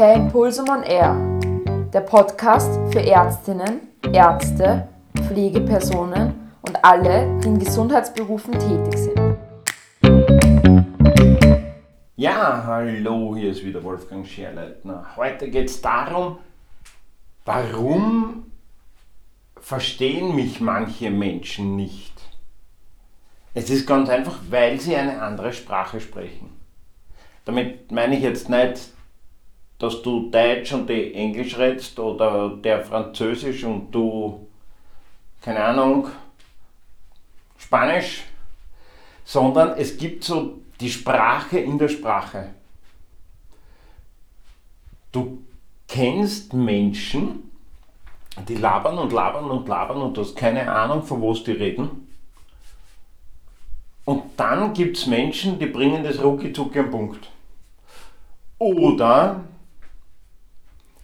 Per Impulsum on Air, der Podcast für Ärztinnen, Ärzte, Pflegepersonen und alle, die in Gesundheitsberufen tätig sind. Ja, hallo, hier ist wieder Wolfgang Scherleitner. Heute geht es darum, warum verstehen mich manche Menschen nicht. Es ist ganz einfach, weil sie eine andere Sprache sprechen. Damit meine ich jetzt nicht, dass du Deutsch und die Englisch redest oder der Französisch und du, keine Ahnung, Spanisch, sondern es gibt so die Sprache in der Sprache. Du kennst Menschen, die labern und labern und labern und du hast keine Ahnung, von was die reden. Und dann gibt es Menschen, die bringen das rucki am Punkt. Oder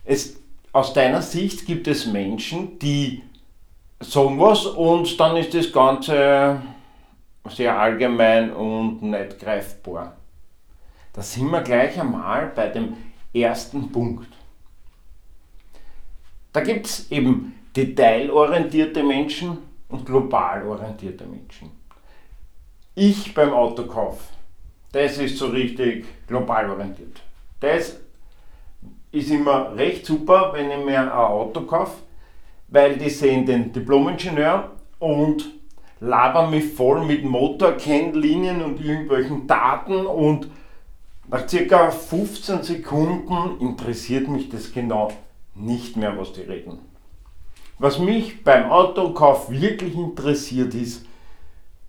es, aus deiner Sicht gibt es Menschen, die sagen was und dann ist das Ganze sehr allgemein und nicht greifbar. Da sind wir gleich einmal bei dem ersten Punkt. Da gibt es eben detailorientierte Menschen und global orientierte Menschen. Ich beim Autokauf, das ist so richtig global orientiert. Das ist immer recht super, wenn ich mir ein Auto kaufe, weil die sehen den Diplomingenieur und labern mich voll mit Motorkennlinien und irgendwelchen Daten und nach circa 15 Sekunden interessiert mich das genau nicht mehr, was die reden. Was mich beim Autokauf wirklich interessiert ist,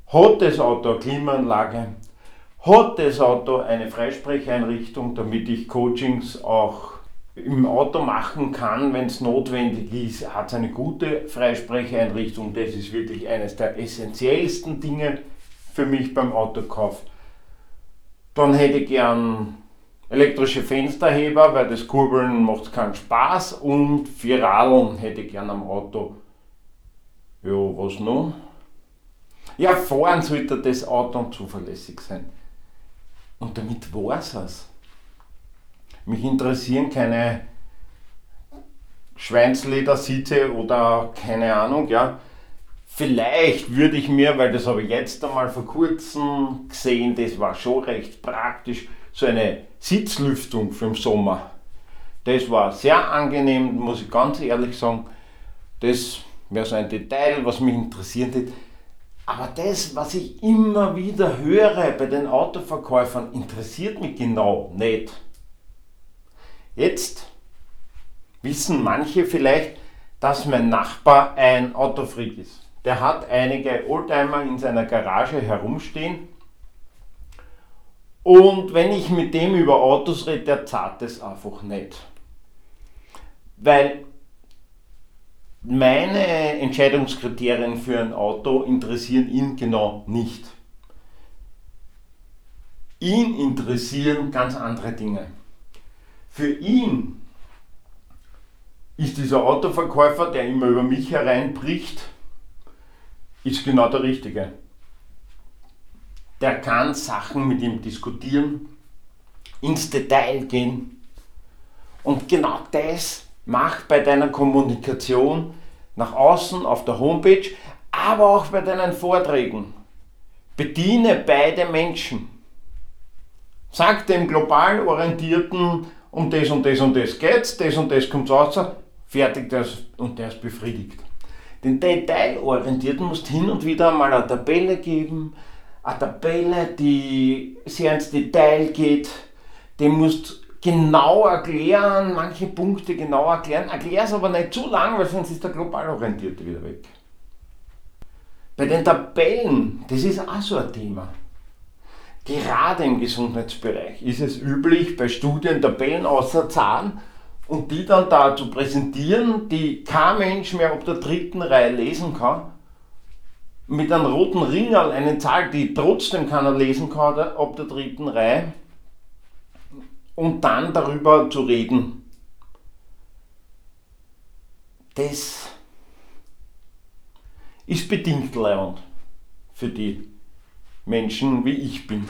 hat das Auto eine Klimaanlage, hat das Auto eine Freisprecheinrichtung, damit ich Coachings auch im Auto machen kann, wenn es notwendig ist. Hat es eine gute Freisprecheinrichtung. Das ist wirklich eines der essentiellsten Dinge für mich beim Autokauf. Dann hätte ich gern elektrische Fensterheber, weil das Kurbeln macht keinen Spaß und vier hätte ich gern am Auto. Ja, was noch? Ja, fahren sollte das Auto zuverlässig sein. Und damit war es. Mich interessieren keine Schweinsledersitze oder keine Ahnung, ja. Vielleicht würde ich mir, weil das habe ich jetzt einmal vor kurzem gesehen, das war schon recht praktisch, so eine Sitzlüftung für den Sommer. Das war sehr angenehm, muss ich ganz ehrlich sagen. Das wäre so ein Detail, was mich interessiert hätte. Aber das, was ich immer wieder höre bei den Autoverkäufern, interessiert mich genau nicht. Jetzt wissen manche vielleicht, dass mein Nachbar ein Autofreak ist. Der hat einige Oldtimer in seiner Garage herumstehen. Und wenn ich mit dem über Autos rede, der zahlt es einfach nicht. Weil meine Entscheidungskriterien für ein Auto interessieren ihn genau nicht. Ihn interessieren ganz andere Dinge. Für ihn ist dieser Autoverkäufer, der immer über mich hereinbricht, ist genau der Richtige. Der kann Sachen mit ihm diskutieren, ins Detail gehen. Und genau das Mach bei deiner Kommunikation nach außen auf der Homepage, aber auch bei deinen Vorträgen. Bediene beide Menschen. Sag dem global orientierten, um das und das und das geht's, das und das kommt raus, fertig das und der ist befriedigt. Den Detailorientierten musst hin und wieder mal eine Tabelle geben, eine Tabelle, die sehr ins Detail geht, dem musst genau erklären, manche Punkte genau erklären. Erklär es aber nicht zu lang, weil sonst ist der global orientierte wieder weg. Bei den Tabellen, das ist auch so ein Thema. Gerade im Gesundheitsbereich ist es üblich, bei Studien Tabellen außer Zahlen und die dann da zu präsentieren, die kein Mensch mehr ab der dritten Reihe lesen kann, mit einem roten Ringel eine Zahl, die trotzdem keiner lesen kann ab der dritten Reihe. Und dann darüber zu reden, das ist bedingt leibend für die Menschen, wie ich bin.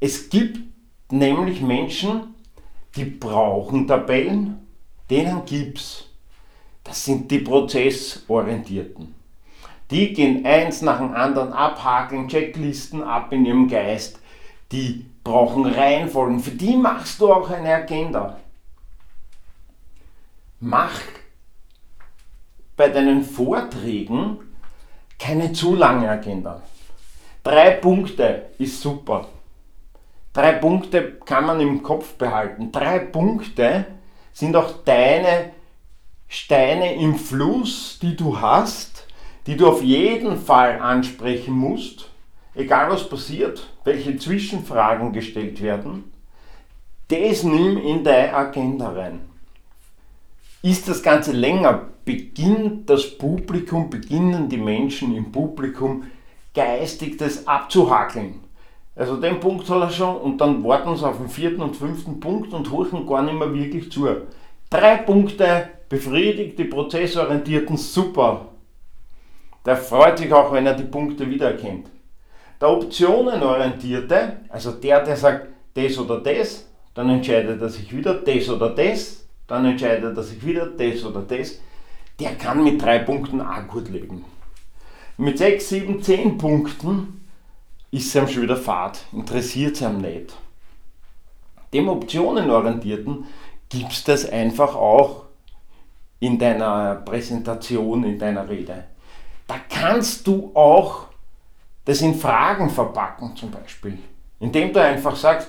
Es gibt nämlich Menschen, die brauchen Tabellen, denen gibt's. Das sind die Prozessorientierten. Die gehen eins nach dem anderen abhakeln, Checklisten ab in ihrem Geist. Die brauchen Reihenfolgen. Für die machst du auch eine Agenda. Mach bei deinen Vorträgen keine zu lange Agenda. Drei Punkte ist super. Drei Punkte kann man im Kopf behalten. Drei Punkte sind auch deine Steine im Fluss, die du hast, die du auf jeden Fall ansprechen musst, egal was passiert, welche Zwischenfragen gestellt werden. Das nimm in deine Agenda rein. Ist das Ganze länger, beginnt das Publikum, beginnen die Menschen im Publikum geistig das abzuhakeln. Also den Punkt hat er schon und dann warten sie auf den vierten und fünften Punkt und horchen gar nicht mehr wirklich zu. Drei Punkte, befriedigt die Prozessorientierten, super. Der freut sich auch, wenn er die Punkte wiedererkennt. Der Optionenorientierte, also der, der sagt das oder das, dann entscheidet er sich wieder das oder das, dann entscheidet er sich wieder das oder das, der kann mit drei Punkten auch gut leben. Mit sechs, sieben, zehn Punkten ist es ihm schon wieder fad, interessiert es ihm nicht. Dem Optionenorientierten gibt es das einfach auch in deiner Präsentation, in deiner Rede. Da kannst du auch das in Fragen verpacken zum Beispiel, indem du einfach sagst,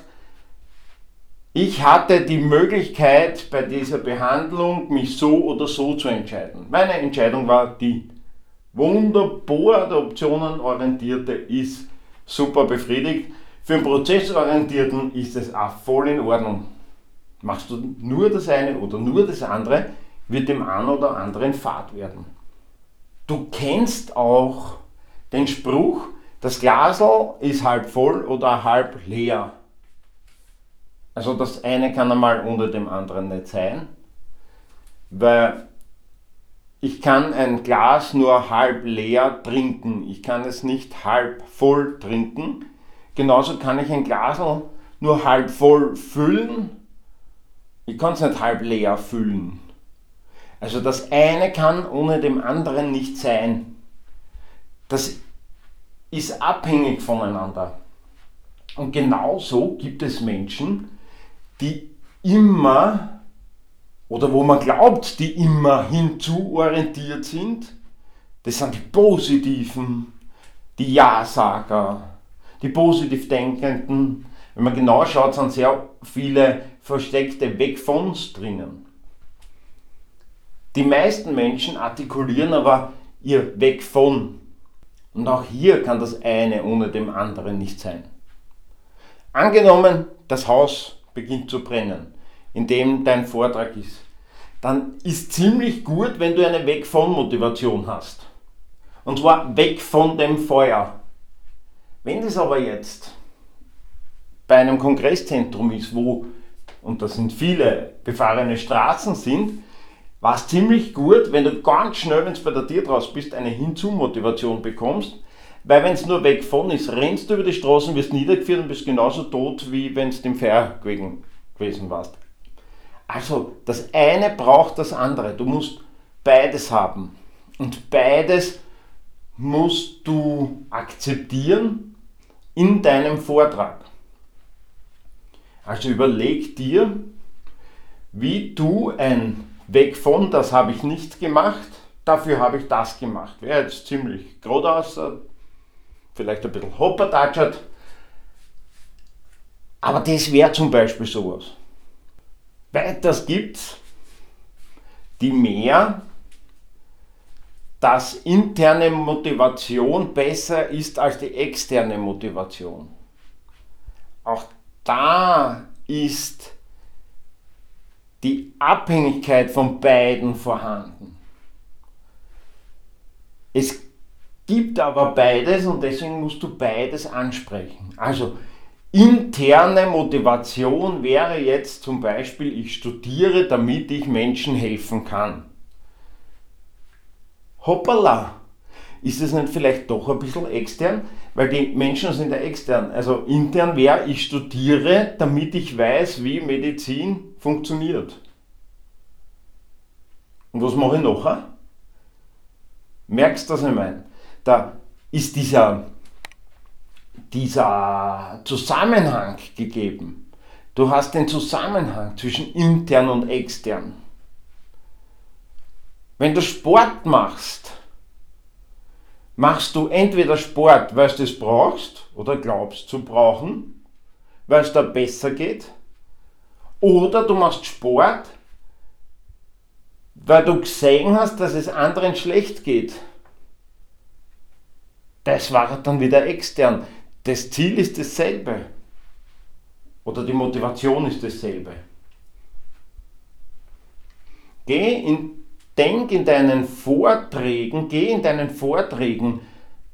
ich hatte die Möglichkeit bei dieser Behandlung, mich so oder so zu entscheiden. Meine Entscheidung war die. Wunderbar, der Optionenorientierte ist super befriedigt. Für einen Prozessorientierten ist es auch voll in Ordnung. Machst du nur das eine oder nur das andere, wird dem einen oder anderen Fahrt werden. Du kennst auch den Spruch, das Glasl ist halb voll oder halb leer. Also das eine kann einmal unter dem anderen nicht sein, weil ich kann ein Glas nur halb leer trinken. Ich kann es nicht halb voll trinken. Genauso kann ich ein Glas nur halb voll füllen. Ich kann es nicht halb leer füllen. Also das eine kann ohne dem anderen nicht sein. Das ist abhängig voneinander. Und genauso gibt es Menschen, die immer oder wo man glaubt, die immer hinzuorientiert sind, das sind die Positiven, die Ja-Sager, die positiv Denkenden. Wenn man genau schaut, sind sehr viele versteckte Weg vons drinnen. Die meisten Menschen artikulieren aber ihr Weg von. Und auch hier kann das eine ohne dem anderen nicht sein. Angenommen, das Haus beginnt zu brennen, in dem dein Vortrag ist dann ist ziemlich gut, wenn du eine Weg von Motivation hast. Und zwar weg von dem Feuer. Wenn das aber jetzt bei einem Kongresszentrum ist, wo, und das sind viele befahrene Straßen sind, war es ziemlich gut, wenn du ganz schnell, wenn du bei der Tür draus bist, eine Hinzu-Motivation bekommst. Weil wenn es nur weg von ist, rennst du über die Straßen, wirst niedergeführt und bist genauso tot, wie wenn du im Feuer gewesen warst. Also das eine braucht das andere. Du musst beides haben. Und beides musst du akzeptieren in deinem Vortrag. Also überleg dir, wie du ein Weg von, das habe ich nicht gemacht, dafür habe ich das gemacht. Wäre jetzt ziemlich geradeaus, vielleicht ein bisschen hoppertatschert, aber das wäre zum Beispiel sowas. Weiters gibt es die mehr, dass interne Motivation besser ist als die externe Motivation. Auch da ist die Abhängigkeit von beiden vorhanden. Es gibt aber beides und deswegen musst du beides ansprechen. Also Interne Motivation wäre jetzt zum Beispiel, ich studiere, damit ich Menschen helfen kann. Hoppala! Ist es nicht vielleicht doch ein bisschen extern? weil die Menschen sind ja extern. Also intern wäre, ich studiere, damit ich weiß, wie Medizin funktioniert. Und was mache ich nachher? Merkst du, was ich meine? Da ist dieser, dieser Zusammenhang gegeben. Du hast den Zusammenhang zwischen intern und extern. Wenn du Sport machst, machst du entweder Sport, weil du es brauchst oder glaubst zu brauchen, weil es da besser geht, oder du machst Sport, weil du gesehen hast, dass es anderen schlecht geht. Das war dann wieder extern. Das Ziel ist dasselbe. Oder die Motivation ist dasselbe. Geh in denk in deinen Vorträgen, geh in deinen Vorträgen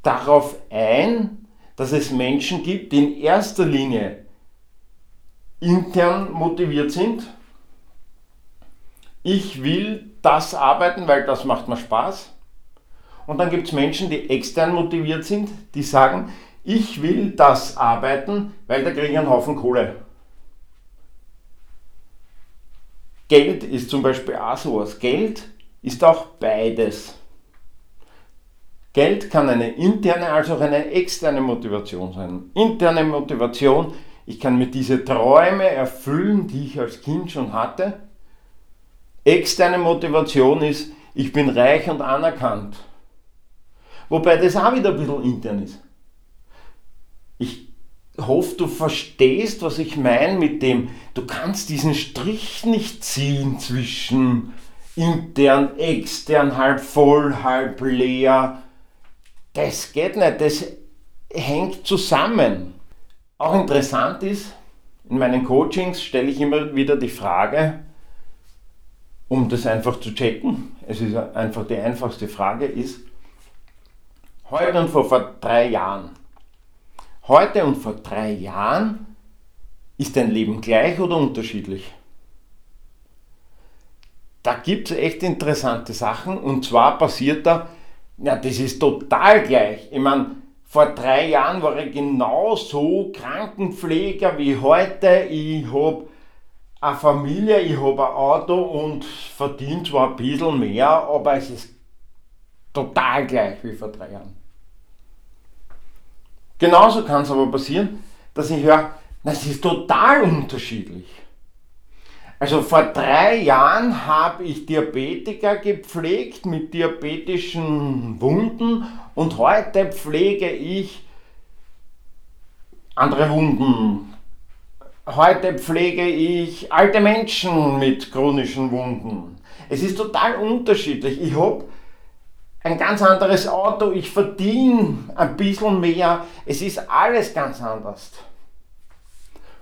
darauf ein, dass es Menschen gibt, die in erster Linie intern motiviert sind. Ich will das arbeiten, weil das macht mir Spaß. Und dann gibt es Menschen, die extern motiviert sind, die sagen, ich will das arbeiten, weil da kriege ich einen Haufen Kohle. Geld ist zum Beispiel auch sowas. Geld ist auch beides. Geld kann eine interne als auch eine externe Motivation sein. Interne Motivation, ich kann mir diese Träume erfüllen, die ich als Kind schon hatte. Externe Motivation ist, ich bin reich und anerkannt. Wobei das auch wieder ein bisschen intern ist. Ich hoffe, du verstehst, was ich meine mit dem, du kannst diesen Strich nicht ziehen zwischen intern, extern, halb voll, halb leer. Das geht nicht, das hängt zusammen. Auch interessant ist, in meinen Coachings stelle ich immer wieder die Frage, um das einfach zu checken, es ist einfach die einfachste Frage, ist, heute und vor, vor drei Jahren, heute und vor drei Jahren, ist dein Leben gleich oder unterschiedlich? da gibt es echt interessante Sachen und zwar passiert da, ja, das ist total gleich. Ich meine, vor drei Jahren war ich genauso Krankenpfleger wie heute. Ich habe eine Familie, ich habe ein Auto und verdiene zwar ein bisschen mehr, aber es ist total gleich wie vor drei Jahren. Genauso kann es aber passieren, dass ich höre, das ist total unterschiedlich. Also vor drei Jahren habe ich Diabetiker gepflegt mit diabetischen Wunden und heute pflege ich andere Wunden. Heute pflege ich alte Menschen mit chronischen Wunden. Es ist total unterschiedlich. Ich habe ein ganz anderes Auto, ich verdiene ein bisschen mehr. Es ist alles ganz anders.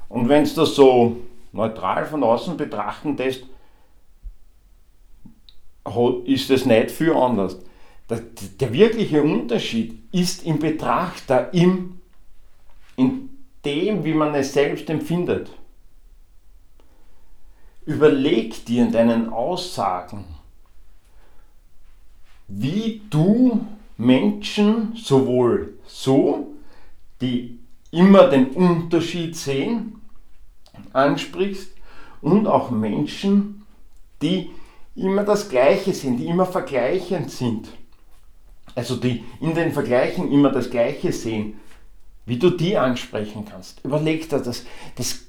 Und wenn es das so neutral von außen betrachten lässt, ist es nicht viel anders. Der, der wirkliche Unterschied ist im Betrachter, im, in dem, wie man es selbst empfindet. Überleg dir in deinen Aussagen, wie du Menschen sowohl so, die immer den Unterschied sehen, ansprichst und auch Menschen, die immer das Gleiche sind, die immer vergleichend sind. Also die in den Vergleichen immer das Gleiche sehen, wie du die ansprechen kannst. Überleg dir das. Das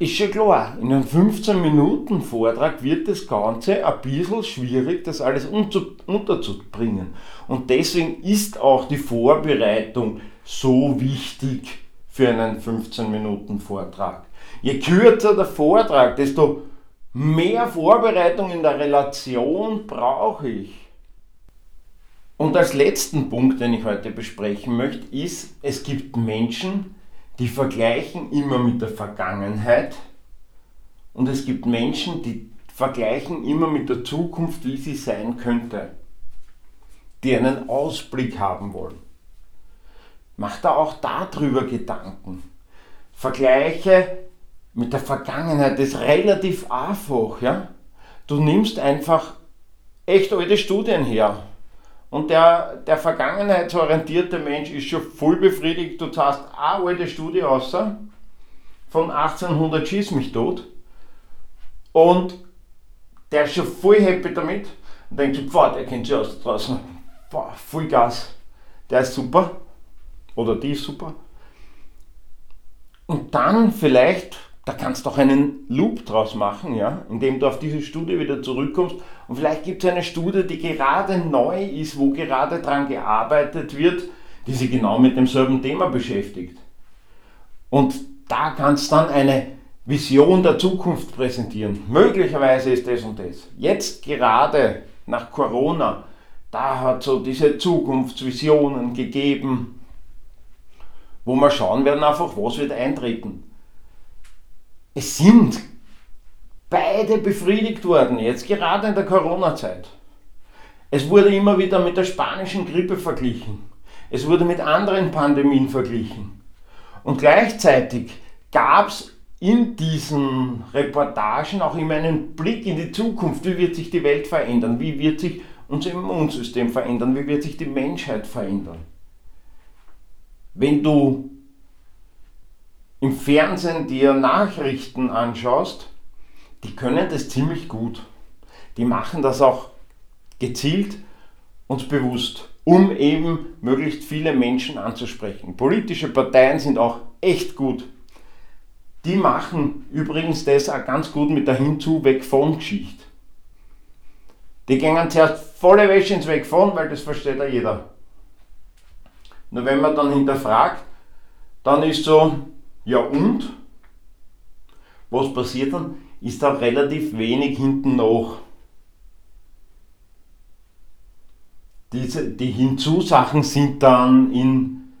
ist schon klar. In einem 15-Minuten-Vortrag wird das Ganze ein bisschen schwierig, das alles unterzubringen. Und deswegen ist auch die Vorbereitung so wichtig für einen 15-Minuten-Vortrag. Je kürzer der Vortrag, desto mehr Vorbereitung in der Relation brauche ich. Und als letzten Punkt, den ich heute besprechen möchte, ist, es gibt Menschen, die vergleichen immer mit der Vergangenheit und es gibt Menschen, die vergleichen immer mit der Zukunft, wie sie sein könnte, die einen Ausblick haben wollen. Mach da auch darüber Gedanken. Vergleiche mit der Vergangenheit ist relativ einfach. Ja? Du nimmst einfach echt alte Studien her Und der, der vergangenheitsorientierte Mensch ist schon voll befriedigt. Du hast eine alte Studie außer von 1800 Schieß mich tot. Und der ist schon voll happy damit und denkt sich, boah, der kennt sich aus draußen. Boah, voll Gas. Der ist super. Oder die ist super. Und dann vielleicht, da kannst du auch einen Loop draus machen, ja, indem du auf diese Studie wieder zurückkommst. Und vielleicht gibt es eine Studie, die gerade neu ist, wo gerade dran gearbeitet wird, die sich genau mit demselben Thema beschäftigt. Und da kannst du dann eine Vision der Zukunft präsentieren. Möglicherweise ist das und das. Jetzt gerade nach Corona, da hat so diese Zukunftsvisionen gegeben, wo wir schauen werden einfach, was wird eintreten. Es sind beide befriedigt worden, jetzt gerade in der Corona-Zeit. Es wurde immer wieder mit der spanischen Grippe verglichen. Es wurde mit anderen Pandemien verglichen. Und gleichzeitig gab es in diesen Reportagen auch immer einen Blick in die Zukunft. Wie wird sich die Welt verändern? Wie wird sich unser Immunsystem verändern? Wie wird sich die Menschheit verändern? Wenn du im Fernsehen dir Nachrichten anschaust, die können das ziemlich gut. Die machen das auch gezielt und bewusst, um eben möglichst viele Menschen anzusprechen. Politische Parteien sind auch echt gut die machen übrigens das auch ganz gut mit der Hinzu-Weg-von-Geschichte. Die gehen zuerst volle Wäsche ins Weg von, weil das versteht ja jeder. Nur wenn man dann hinterfragt, dann ist so, ja und? Was passiert dann? Ist da relativ wenig hinten noch. Diese, die Hinzusachen sind dann in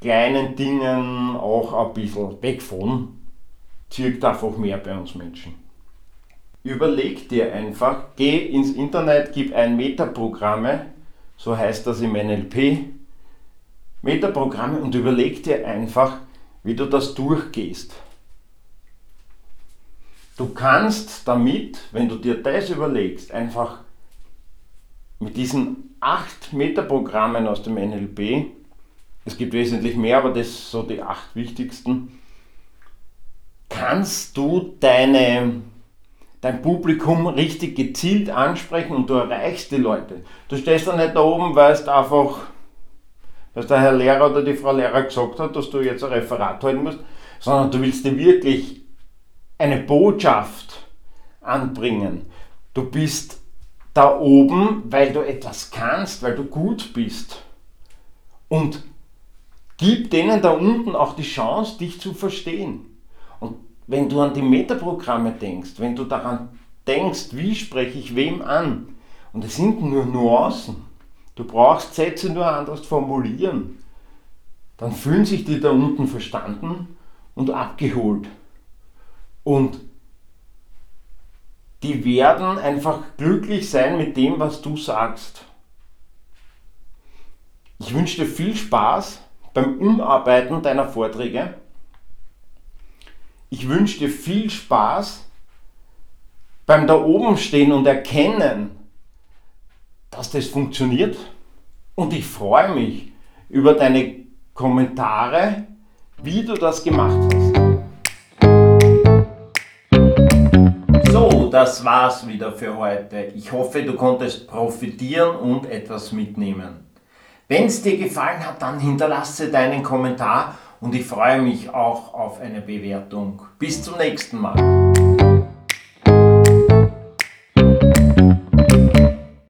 kleinen Dingen auch ein bisschen weg von zirkt einfach mehr bei uns Menschen. Überleg dir einfach, geh ins Internet, gib ein Metaprogramme, so heißt das im NLP, Metaprogramme und überleg dir einfach, wie du das durchgehst. Du kannst damit, wenn du dir das überlegst, einfach mit diesen acht Metaprogrammen aus dem NLP, es gibt wesentlich mehr, aber das sind so die acht wichtigsten, kannst du deine, dein Publikum richtig gezielt ansprechen und du erreichst die Leute. Du stehst da nicht da oben, weil es einfach, dass der Herr Lehrer oder die Frau Lehrer gesagt hat, dass du jetzt ein Referat halten musst, sondern du willst dir wirklich eine Botschaft anbringen. Du bist da oben, weil du etwas kannst, weil du gut bist. Und gib denen da unten auch die Chance, dich zu verstehen. Und wenn du an die Metaprogramme denkst, wenn du daran denkst, wie spreche ich wem an, und es sind nur Nuancen, du brauchst Sätze nur anders formulieren, dann fühlen sich die da unten verstanden und abgeholt. Und die werden einfach glücklich sein mit dem, was du sagst. Ich wünsche dir viel Spaß beim Umarbeiten deiner Vorträge. Ich wünsche dir viel Spaß beim da oben stehen und erkennen, dass das funktioniert. Und ich freue mich über deine Kommentare, wie du das gemacht hast. So, das war's wieder für heute. Ich hoffe, du konntest profitieren und etwas mitnehmen. Wenn es dir gefallen hat, dann hinterlasse deinen Kommentar und ich freue mich auch auf eine Bewertung. Bis zum nächsten Mal.